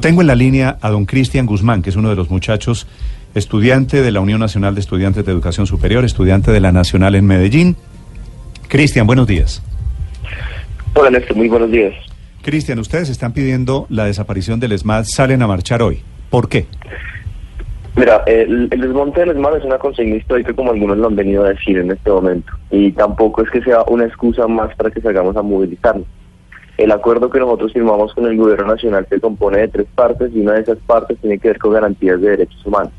Tengo en la línea a don Cristian Guzmán, que es uno de los muchachos, estudiante de la Unión Nacional de Estudiantes de Educación Superior, estudiante de la Nacional en Medellín. Cristian, buenos días. Hola Néstor, muy buenos días. Cristian, ustedes están pidiendo la desaparición del ESMAD, salen a marchar hoy. ¿Por qué? Mira, el, el desmonte del ESMAD es una consigna histórica como algunos lo han venido a decir en este momento. Y tampoco es que sea una excusa más para que salgamos a movilizarnos. El acuerdo que nosotros firmamos con el gobierno nacional se compone de tres partes y una de esas partes tiene que ver con garantías de derechos humanos.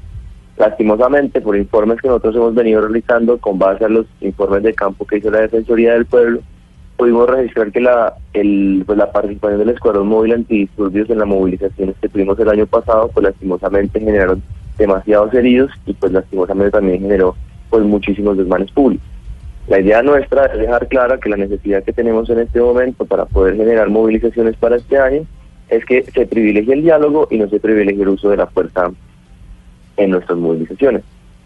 Lastimosamente, por informes que nosotros hemos venido realizando con base a los informes de campo que hizo la Defensoría del Pueblo, pudimos registrar que la, pues la participación del Escuadrón Móvil Antidisturbios en las movilizaciones que tuvimos el año pasado, pues lastimosamente generaron demasiados heridos y pues lastimosamente también generó pues muchísimos desmanes públicos. La idea nuestra es dejar clara que la necesidad que tenemos en este momento para poder generar movilizaciones para este año es que se privilegie el diálogo y no se privilegie el uso de la fuerza en nuestras movilizaciones.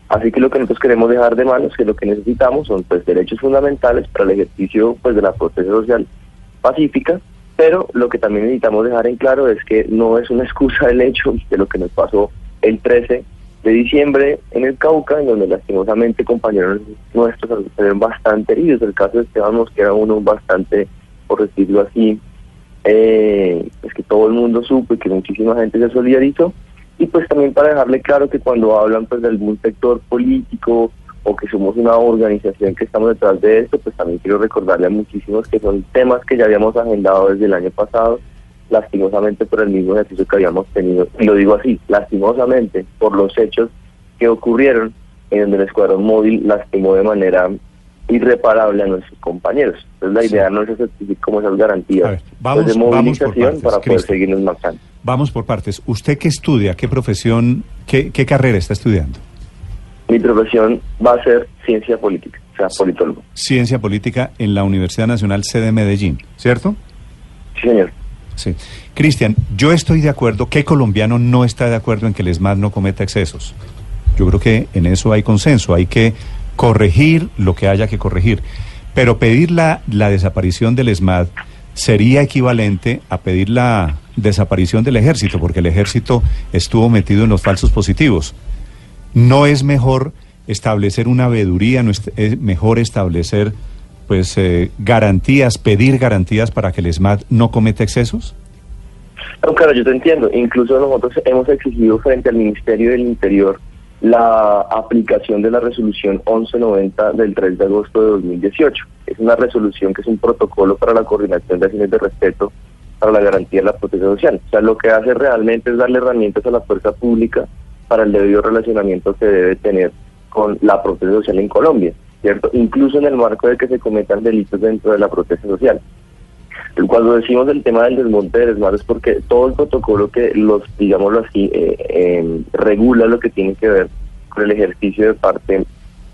Así que lo que nosotros queremos dejar de mano es que lo que necesitamos son pues derechos fundamentales para el ejercicio pues de la protesta social pacífica, pero lo que también necesitamos dejar en claro es que no es una excusa el hecho de lo que nos pasó el 13 de diciembre en el Cauca, en donde lastimosamente compañeros nuestros ven bastante heridos. El caso de Esteban Mosquera, uno bastante, por decirlo así, eh, es que todo el mundo supo y que muchísima gente se solidarizó. Y pues también para dejarle claro que cuando hablan pues de algún sector político o que somos una organización que estamos detrás de esto, pues también quiero recordarle a muchísimos que son temas que ya habíamos agendado desde el año pasado lastimosamente por el mismo ejercicio que habíamos tenido. Y lo digo así, lastimosamente por los hechos que ocurrieron en donde el escuadrón móvil lastimó de manera irreparable a nuestros compañeros. Entonces la idea no es exigir como esas garantías vamos, pues, de movilización para poder seguirnos marcando. Vamos por partes. ¿Usted qué estudia? ¿Qué profesión? Qué, qué carrera está estudiando? Mi profesión va a ser ciencia política, o sea, politólogo. Ciencia política en la Universidad Nacional C de Medellín, ¿cierto? Sí, señor. Sí. Cristian, yo estoy de acuerdo, ¿qué colombiano no está de acuerdo en que el ESMAD no cometa excesos? Yo creo que en eso hay consenso, hay que corregir lo que haya que corregir. Pero pedir la, la desaparición del ESMAD sería equivalente a pedir la desaparición del ejército, porque el ejército estuvo metido en los falsos positivos. ¿No es mejor establecer una veeduría, no es, mejor establecer pues eh, garantías, pedir garantías para que el ESMAD no cometa excesos? No, claro, yo te entiendo. Incluso nosotros hemos exigido frente al Ministerio del Interior la aplicación de la resolución 1190 del 3 de agosto de 2018. Es una resolución que es un protocolo para la coordinación de acciones de respeto para la garantía de la protección social. O sea, lo que hace realmente es darle herramientas a la fuerza pública para el debido relacionamiento que debe tener con la protección social en Colombia. ¿Cierto? Incluso en el marco de que se cometan delitos dentro de la protesta social. Cuando decimos el tema del desmonte del ESMAD es porque todo el protocolo que los, digámoslo así, eh, em, regula lo que tiene que ver con el ejercicio de parte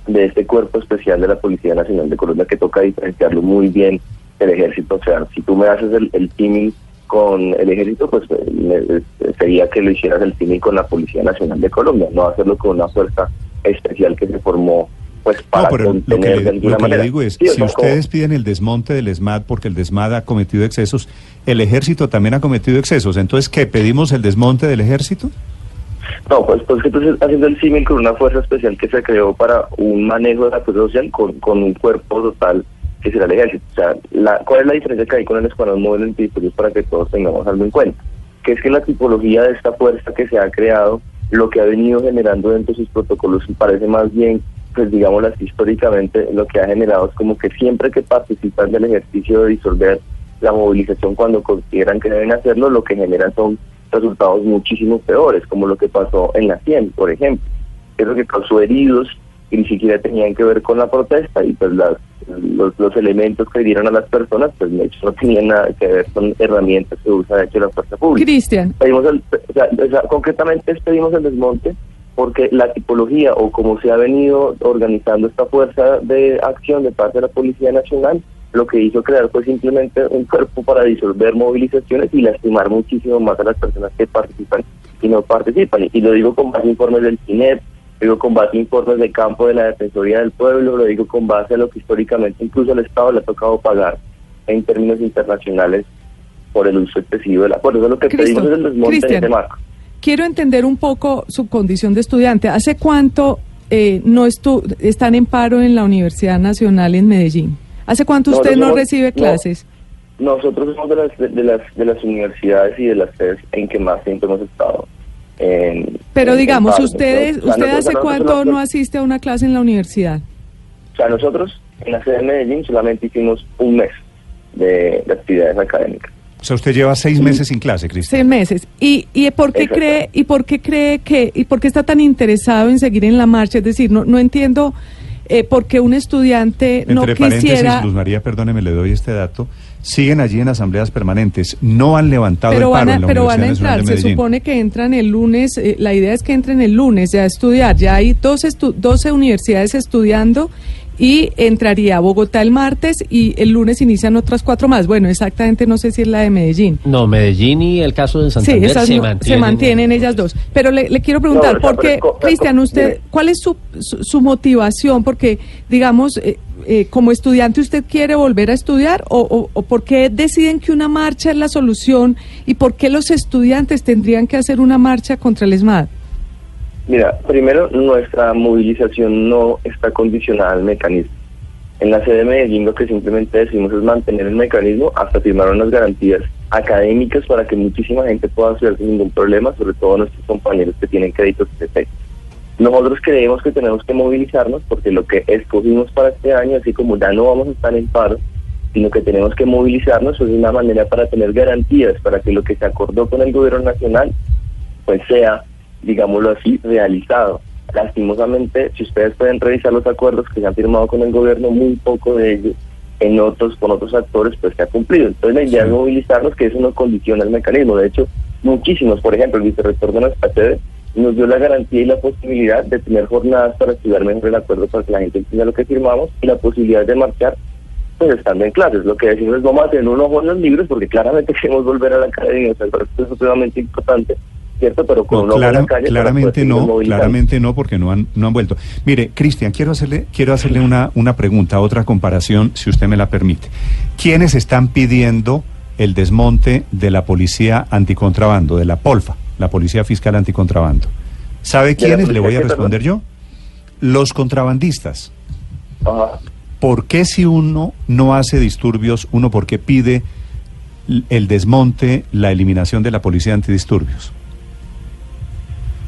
de este cuerpo especial de la Policía Nacional de Colombia que toca diferenciarlo muy bien del ejército. O sea, si tú me haces el, el con el ejército, pues eh, sería que lo hicieras el tímil con la Policía Nacional de Colombia, no hacerlo con una fuerza especial que se formó pues para no, pero lo que, le, lo que le digo es, si ustedes piden el desmonte del ESMAD porque el DESMAD ha cometido excesos, el ejército también ha cometido excesos, entonces ¿qué? ¿Pedimos el desmonte del ejército? No, pues, pues que estás haciendo el símil con una fuerza especial que se creó para un manejo de la fuerza social con, con un cuerpo total que será el ejército. O sea, la, ¿cuál es la diferencia que hay con el escuadrón móvil en para que todos tengamos algo en cuenta? Que es que la tipología de esta fuerza que se ha creado, lo que ha venido generando dentro de sus protocolos, parece más bien pues digamos así, históricamente lo que ha generado es como que siempre que participan del ejercicio de disolver la movilización cuando consideran que deben hacerlo, lo que generan son resultados muchísimo peores, como lo que pasó en la 100, por ejemplo. Eso que causó heridos que ni siquiera tenían que ver con la protesta y pues las, los, elementos que dieron a las personas, pues de hecho no tenían nada que ver con herramientas que usa de hecho la fuerza pública. Cristian. El, o sea, concretamente pedimos el desmonte porque la tipología o como se ha venido organizando esta fuerza de acción de parte de la Policía Nacional, lo que hizo crear fue simplemente un cuerpo para disolver movilizaciones y lastimar muchísimo más a las personas que participan y no participan. Y lo digo con base a informes del CINEP, lo digo con base a informes de campo de la Defensoría del Pueblo, lo digo con base a lo que históricamente incluso el Estado le ha tocado pagar en términos internacionales por el uso excesivo del acuerdo. Eso es lo que pedimos es el desmonte de este marco. Quiero entender un poco su condición de estudiante. ¿Hace cuánto eh, no estu están en paro en la Universidad Nacional en Medellín? ¿Hace cuánto usted no, recibe clases? nosotros somos de las, de, las, de las universidades y de las sedes en que más tiempo hemos estado. Pero digamos, ustedes, ¿usted hace cuánto no asiste a una clase en la universidad? O sea, nosotros en la sede de Medellín solamente hicimos un mes de, actividades académicas. O sea, usted lleva seis meses sin clase, Cristian. Seis meses. ¿Y, y por qué cree y por qué cree que y por qué está tan interesado en seguir en la marcha? Es decir, no no entiendo eh, por qué un estudiante no Entre quisiera. Luz María, perdóneme, le doy este dato. Siguen allí en asambleas permanentes. No han levantado pero el paro van a, en la Pero van a entrar. Nacional de Se supone que entran el lunes. eh, la idea es que entren el lunes ya a estudiar. Ya hay 12, estu- 12 universidades estudiando y entraría a Bogotá el martes y el lunes inician otras cuatro más. Bueno, exactamente no sé si es la de Medellín. No, Medellín y el caso de Sí, Santander esas se, no- mantienen, se mantienen ellas dos. Pero le, le quiero preguntar, No, porque, Cristian, usted. ¿cuál es su, su, su motivación? Porque, digamos, eh, eh, como estudiante, ¿usted quiere volver a estudiar? O, o, ¿O por qué deciden que una marcha es la solución? ¿Y por qué los estudiantes tendrían que hacer una marcha contra el ESMAD? Mira, primero, nuestra movilización no está condicionada al mecanismo. En la sede de Medellín lo que simplemente decimos es mantener el mecanismo hasta firmar unas garantías académicas para que muchísima gente pueda estudiar sin ningún problema, sobre todo nuestros compañeros que tienen créditos TC. Nosotros creemos que tenemos que movilizarnos porque lo que escogimos para este año, así como ya no vamos a estar en paro, sino que tenemos que movilizarnos, es una manera para tener garantías, para que lo que se acordó con el gobierno nacional, pues sea, digámoslo así, realizado. Lastimosamente, si ustedes pueden revisar los acuerdos que se han firmado con el gobierno, muy poco de ellos en otros, con otros actores, pues se ha cumplido. Entonces la idea es movilizarnos, que eso no condiciona el mecanismo. De hecho, muchísimos, por ejemplo, el vicerrector de nuestra sede nos dio la garantía y la posibilidad de tener jornadas para estudiar mejor el acuerdo para que la gente entienda lo que firmamos y la posibilidad de marchar pues estando en clases. Lo que decimos es vamos a tener un ojo en los libros porque claramente queremos volver a la academia, o sea, esto es supremamente importante, ¿cierto? Pero con No, clara- la calle claramente seguir no, claramente no, porque no han, no han vuelto. Mire, Cristian, quiero hacerle, quiero hacerle una, una pregunta, otra comparación, si usted me la permite. ¿Quiénes están pidiendo el desmonte de la policía anticontrabando, de la POLFA, la Policía Fiscal Anticontrabando? ¿Sabe ¿De la quiénes? Le voy a responder yo. Los contrabandistas. Ajá. ¿Por qué si uno no hace disturbios, uno por qué pide el desmonte, la eliminación de la policía antidisturbios?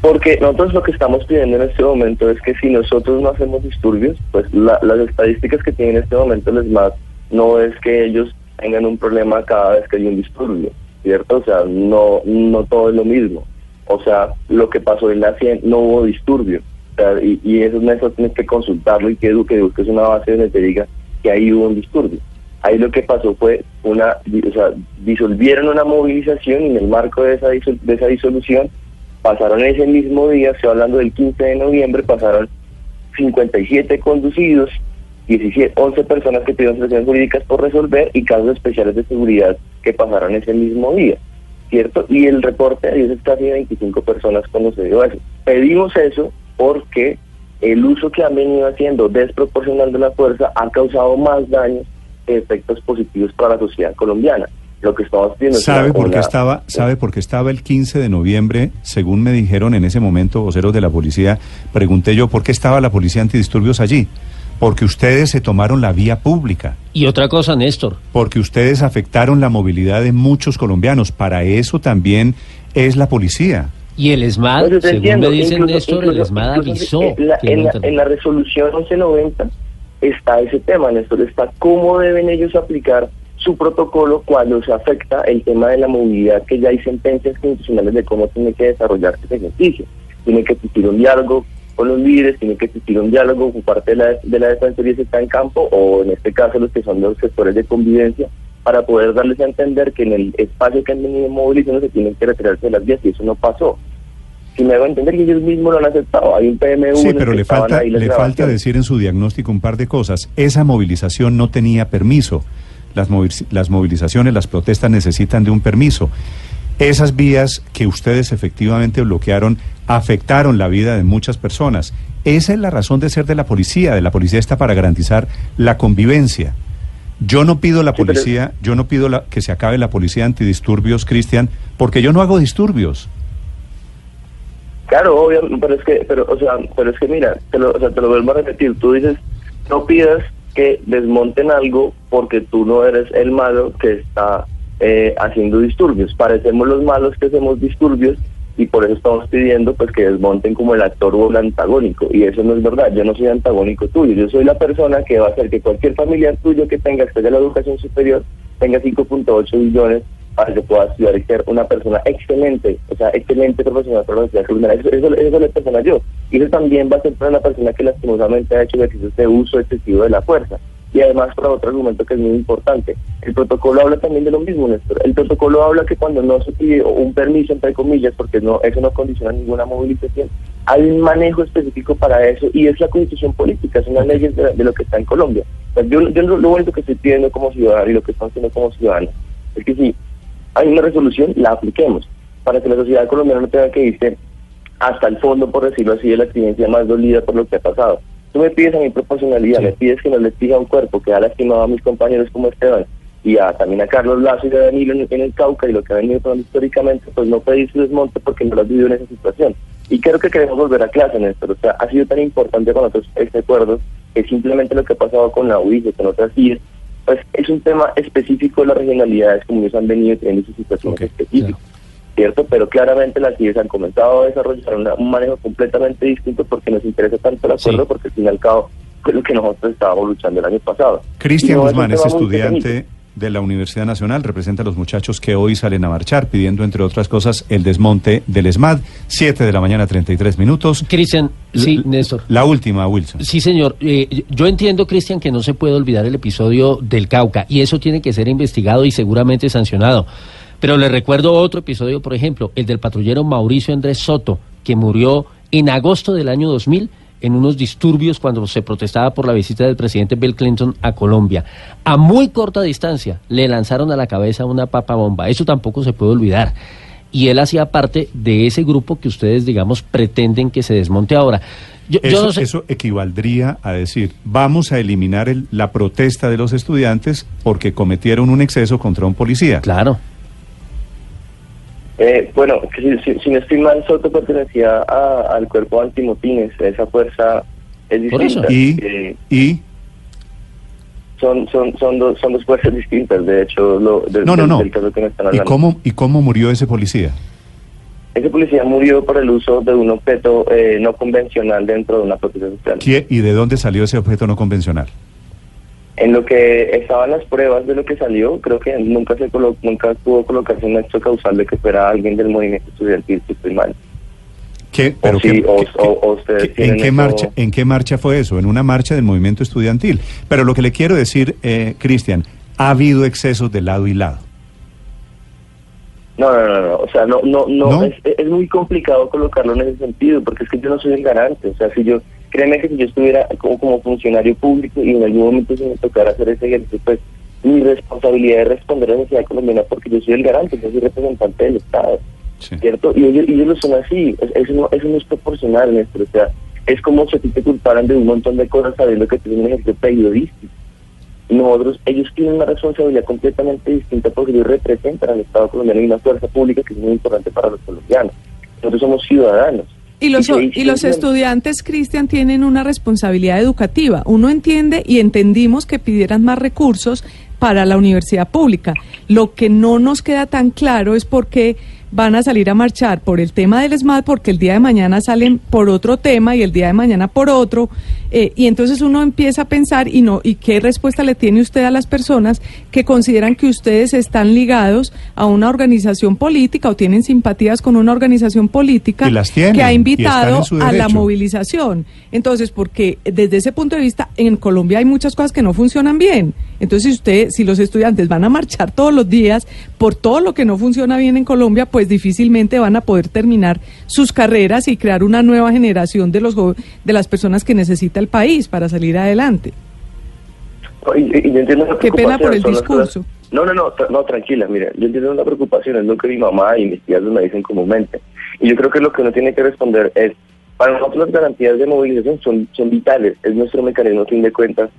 Porque nosotros lo que estamos pidiendo en este momento es que si nosotros no hacemos disturbios, pues la- las estadísticas que tiene en este momento el ESMAD no es que ellos tengan un problema cada vez que hay un disturbio, ¿cierto? O sea, no, no todo es lo mismo. O sea, lo que pasó en la 100 no hubo disturbio. O sea, y, y eso, eso tienes que consultarlo y que, edu- que busques una base donde te diga que ahí hubo un disturbio. Ahí lo que pasó fue una, o sea, disolvieron una movilización y en el marco de esa, disol- de esa disolución pasaron ese mismo día, estoy hablando del 15 de noviembre, pasaron 57 conducidos, 17, 11 personas que tuvieron situaciones jurídicas por resolver y casos especiales de seguridad que pasaron ese mismo día, ¿cierto? Y el reporte dice casi de 25 personas cuando se dio eso. Pedimos eso porque el uso que han venido haciendo desproporcional de la fuerza ha causado más daños que efectos positivos para la sociedad colombiana. Lo que estamos pidiendo es ¿Sabe por qué estaba, sabe por qué estaba el 15 de noviembre, según me dijeron en ese momento voceros de la policía, pregunté yo por qué estaba la policía antidisturbios allí? Porque ustedes se tomaron la vía pública, Y otra cosa, Néstor, porque ustedes afectaron la movilidad de muchos colombianos, para eso también es la policía. y el ESMAD, Pues según entiendo, me dicen incluso- Néstor, el ESMAD avisó En la, que en, la, en la resolución 1190 está ese tema, Néstor, está cómo deben ellos aplicar su protocolo cuando se afecta el tema de la movilidad, que ya hay sentencias constitucionales de cómo tiene que desarrollarse ese ejercicio. Tiene que existir un diálogo con los líderes, tiene que existir un diálogo con parte de la, de la defensoría si está en campo, o en este caso los que son los sectores de convivencia, para poder darles a entender que en el espacio que han venido movilizando se tienen que retirarse de las vías, y eso no pasó. Si me hago entender que ellos mismos lo han aceptado, hay un PMU Sí, pero le falta, le decir en su diagnóstico un par de cosas. Esa movilización no tenía permiso. Las, movil- las movilizaciones, las protestas necesitan de un permiso. Esas vías que ustedes efectivamente bloquearon afectaron la vida de muchas personas. Esa es la razón de ser de la policía. De la policía está para garantizar la convivencia. Yo no pido la Sí, pero- policía, yo no pido la, que se acabe la policía antidisturbios, Cristian, porque yo no hago disturbios. Claro, obvio, pero es que, pero, o sea, pero es que mira, te lo, o sea, te lo vuelvo a repetir, tú dices, no pidas que desmonten algo porque tú no eres el malo que está eh, haciendo disturbios. Parecemos los malos que hacemos disturbios y por eso estamos pidiendo pues que desmonten como el actor o el antagónico. Y eso no es verdad, yo no soy antagónico tuyo, yo soy la persona que va a hacer que cualquier familiar tuyo que tenga acceso a la educación superior tenga 5.8 billones para que pueda estudiar y ser una persona excelente, o sea, excelente profesional para la sociedad criminal. Eso, eso, eso es la persona yo. Y eso también va a ser para la persona que lastimosamente ha hecho ejercicios de uso excesivo de la fuerza. Y además, para otro argumento que es muy importante, el protocolo habla también de lo mismo, Néstor. El protocolo habla que cuando no se pide un permiso, entre comillas, porque no eso no condiciona ninguna movilización, hay un manejo específico para eso y es la constitución política, son las leyes de, de lo que está en Colombia. Pues yo, yo lo, lo único que estoy pidiendo como ciudadano y lo que están haciendo como ciudadanos es que si hay una resolución, la apliquemos, para que la sociedad colombiana no tenga que irse hasta el fondo, por decirlo así, de la experiencia más dolida por lo que ha pasado. Tú me pides a mi proporcionalidad, Sí. me pides que no les pida un cuerpo que ha lastimado a mis compañeros como Esteban y a, también a Carlos Lazo y a Danilo en, en el Cauca y lo que ha venido pasando históricamente, pues no pedir su desmonte porque no lo has vivido en esa situación. Y creo que queremos volver a clase, Néstor. O sea, ha sido tan importante para nosotros este acuerdo que simplemente lo que ha pasado con la UIS con otras IES, pues es un tema específico de las regionalidades como ellos han venido teniendo sus situaciones Ok, específicas. ¿cierto? Pero claramente las IES han comenzado a desarrollar una- un manejo completamente distinto porque nos interesa tanto el acuerdo, Sí. porque al fin y al cabo fue lo que nosotros estábamos luchando el año pasado. Cristian no Guzmán es muy estudiante. De la Universidad Nacional, representa a los muchachos que hoy salen a marchar pidiendo, entre otras cosas, el desmonte del ESMAD. 7 de la mañana, 33 minutos. Cristian, sí, Néstor. La última, Wilson. Sí, señor. Eh, yo entiendo, Cristian, que no se puede olvidar el episodio del Cauca y eso tiene que ser investigado y seguramente sancionado. Pero le recuerdo otro episodio, por ejemplo, el del patrullero Mauricio Andrés Soto, que murió en agosto del año 2000 en unos disturbios cuando se protestaba por la visita del presidente Bill Clinton a Colombia. A muy corta distancia le lanzaron a la cabeza una papa bomba. Eso tampoco se puede olvidar. Y él hacía parte de ese grupo que ustedes, digamos, pretenden que se desmonte ahora. Yo, yo Eso, no sé- eso equivaldría a decir, vamos a eliminar el- la protesta de los estudiantes porque cometieron un exceso contra un policía. Claro. Eh, bueno, que si, si- si no estoy mal, Soto pertenecía a- al cuerpo antimotines, esa fuerza es Por eso. distinta. Y, Eh, y son, son, son, dos, son dos fuerzas distintas, de hecho, lo, del, no, no, del- no. del caso que me están ¿Y hablando. cómo, ¿Y cómo murió ese policía? Ese policía murió por el uso de un objeto eh, no convencional dentro de una protesta social. ¿Quién- ¿Y de dónde salió ese objeto no convencional? En lo que estaban las pruebas de lo que salió, creo que nunca se colo- nunca pudo colocarse un hecho causal de que fuera alguien del movimiento estudiantil, si estoy mal. ¿Qué, O sí, qué- o- qué- o- o ustedes qué- ¿En tienen qué, eso- marcha, ¿En qué marcha fue eso? En una marcha del movimiento estudiantil. Pero lo que le quiero decir, eh, Cristian, ha habido excesos de lado y lado. No, no, no, no, o sea, no, no, no, ¿No? Es, es muy complicado colocarlo en ese sentido, porque es que yo no soy el garante, o sea, si yo, créeme que si yo estuviera como, como funcionario público y en algún momento se me tocara hacer ese ejercicio, pues mi responsabilidad es responder a la sociedad colombiana porque yo soy el garante, yo soy representante del Estado, Sí. ¿cierto? Y ellos, ellos lo son así, es- eso no, eso no es proporcional, Néstor, o sea, es como si a ti te culparan de un montón de cosas sabiendo que tienes un ejercicio periodístico. Nosotros, ellos tienen una responsabilidad completamente distinta porque ellos representan al Estado colombiano y una fuerza pública que es muy importante para los colombianos. Nosotros somos ciudadanos. Y los, Y los estudiantes, Cristian, tienen una responsabilidad educativa. Uno entiende y entendimos que pidieran más recursos para la universidad pública. Lo que no nos queda tan claro es por qué van a salir a marchar por el tema del SMAT, porque el día de mañana salen por otro tema y el día de mañana por otro. eh, y entonces uno empieza a pensar, y no y qué respuesta le tiene usted a las personas que consideran que ustedes están ligados a una organización política o tienen simpatías con una organización política tienen, que ha invitado a la movilización. Entonces, porque desde ese punto de vista, en Colombia hay muchas cosas que no funcionan bien. Entonces, si usted, si los estudiantes van a marchar todos los días por todo lo que no funciona bien en Colombia, pues difícilmente van a poder terminar sus carreras y crear una nueva generación de los de las personas que necesita el país para salir adelante. Y, y- y yo entiendo la Qué pena por el discurso. No, no, no, no, tranquila, mire, yo entiendo la preocupación, es lo que mi mamá y mis tías me dicen comúnmente. Y yo creo que lo que uno tiene que responder es, para nosotros las garantías de movilización son, son vitales, es nuestro mecanismo, a fin de cuentas,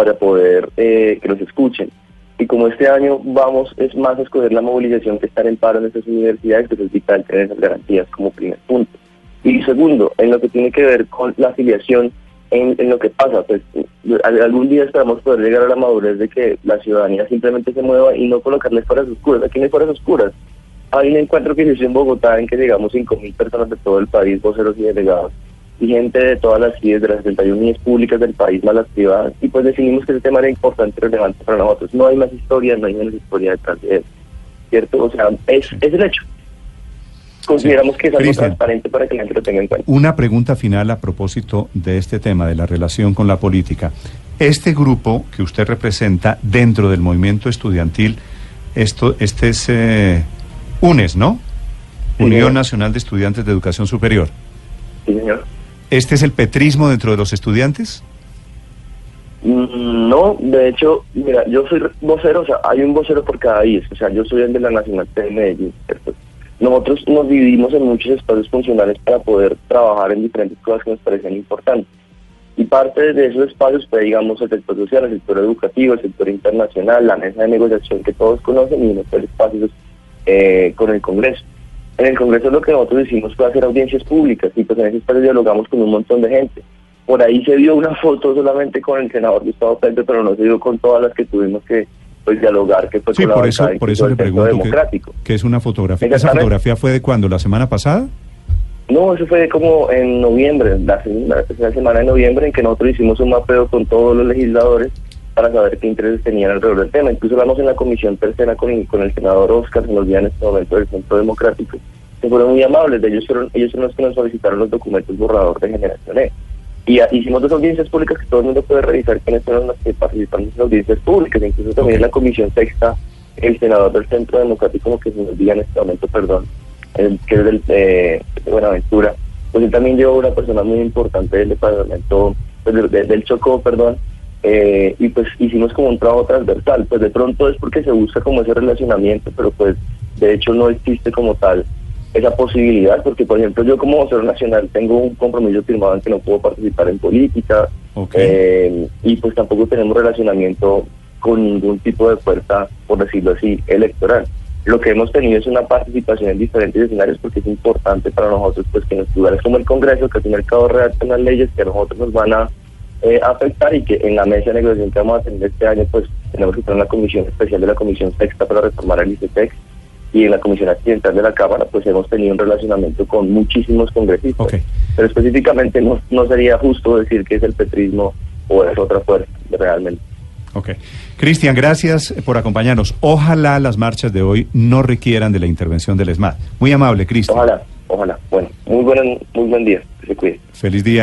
para poder eh, que los escuchen. Y como este año vamos, es más escoger la movilización que estar en paro en estas universidades, pues es vital tener esas garantías como primer punto. Y segundo, en lo que tiene que ver con la afiliación, en, en lo que pasa, pues algún día esperamos poder llegar a la madurez de que la ciudadanía simplemente se mueva y no colocarles fuerzas oscuras. Aquí no hay fuerzas oscuras. Hay un encuentro que se hizo en Bogotá en que llegamos 5.000 personas de todo el país, voceros y delegados, y gente de todas las CIES, de las 71 unidades públicas del país, más las privadas, y pues decidimos que ese tema era importante y relevante para nosotros. No hay más historia, no hay menos historia detrás de eso, ¿cierto? O sea, es, es el hecho consideramos que es algo transparente para que la gente lo tenga en cuenta. Una pregunta final a propósito de este tema, de la relación con la política. Este grupo que usted representa dentro del movimiento estudiantil, esto, este es eh, UNES, ¿no? Unión Nacional de Estudiantes de Educación Superior. Sí, señor. ¿Este es el petrismo dentro de los estudiantes? Mm, no, de hecho, mira, yo soy vocero, o sea, hay un vocero por cada país, o sea, yo soy el de la Nacional de Medellín. Nosotros nos dividimos en muchos espacios funcionales para poder trabajar en diferentes cosas que nos parecen importantes. Y parte de esos espacios fue, digamos, el sector social, el sector educativo, el sector internacional, la mesa de negociación que todos conocen y uno fue espacios eh, con el Congreso. En el Congreso lo que nosotros hicimos fue hacer audiencias públicas y pues en ese espacio dialogamos con un montón de gente. Por ahí se vio una foto solamente con el senador Gustavo Petro, pero no se vio con todas las que tuvimos que pues dialogar que fue sí, por eso, por eso le pregunto que, es una fotografía. ¿Esa fotografía fue de cuándo? ¿La semana pasada? No, eso fue como en noviembre, la, la, semana de noviembre en que nosotros hicimos un mapeo con todos los legisladores para saber qué intereses tenían alrededor del tema. Incluso hablamos en la comisión tercera con, con el senador Oscar, se nos días en este momento del Centro Democrático, que fueron muy amables. De ellos fueron, ellos son los que nos solicitaron los documentos borrador de Generación E. Y hicimos dos audiencias públicas que todo el mundo puede revisar quiénes fueron los que participaron en las audiencias públicas, incluso también en la Comisión Sexta, el senador del Centro Democrático, que se nos diga en este momento, perdón, el, que es del, eh, de Buenaventura, pues él también llevó una persona muy importante del departamento, pues, del Chocó, perdón, eh, y pues hicimos como un trabajo transversal, pues de pronto es porque se busca como ese relacionamiento, pero pues de hecho no existe como tal esa posibilidad, porque por ejemplo yo como vocero nacional tengo un compromiso firmado en que no puedo participar en política eh, y pues tampoco tenemos relacionamiento con ningún tipo de fuerza, por decirlo así, electoral. Lo que hemos tenido es una participación en diferentes escenarios porque es importante para nosotros pues que en los lugares como el Congreso, que al fin y al cabo redactan las leyes que a nosotros nos van a eh, afectar y que en la mesa de negociación que vamos a tener este año pues tenemos que tener una comisión especial de la Comisión Sexta para reformar el ICETEX y en la Comisión Accidental de la Cámara pues hemos tenido un relacionamiento con muchísimos congresistas. Pero específicamente no, no sería justo decir que es el petrismo o es otra fuerza realmente. Ok. Cristian, gracias por acompañarnos. Ojalá las marchas de hoy no requieran de la intervención del ESMAD. Muy amable, Cristian. Ojalá, ojalá. Bueno, muy buen, muy buen día. Que se cuide. Feliz día.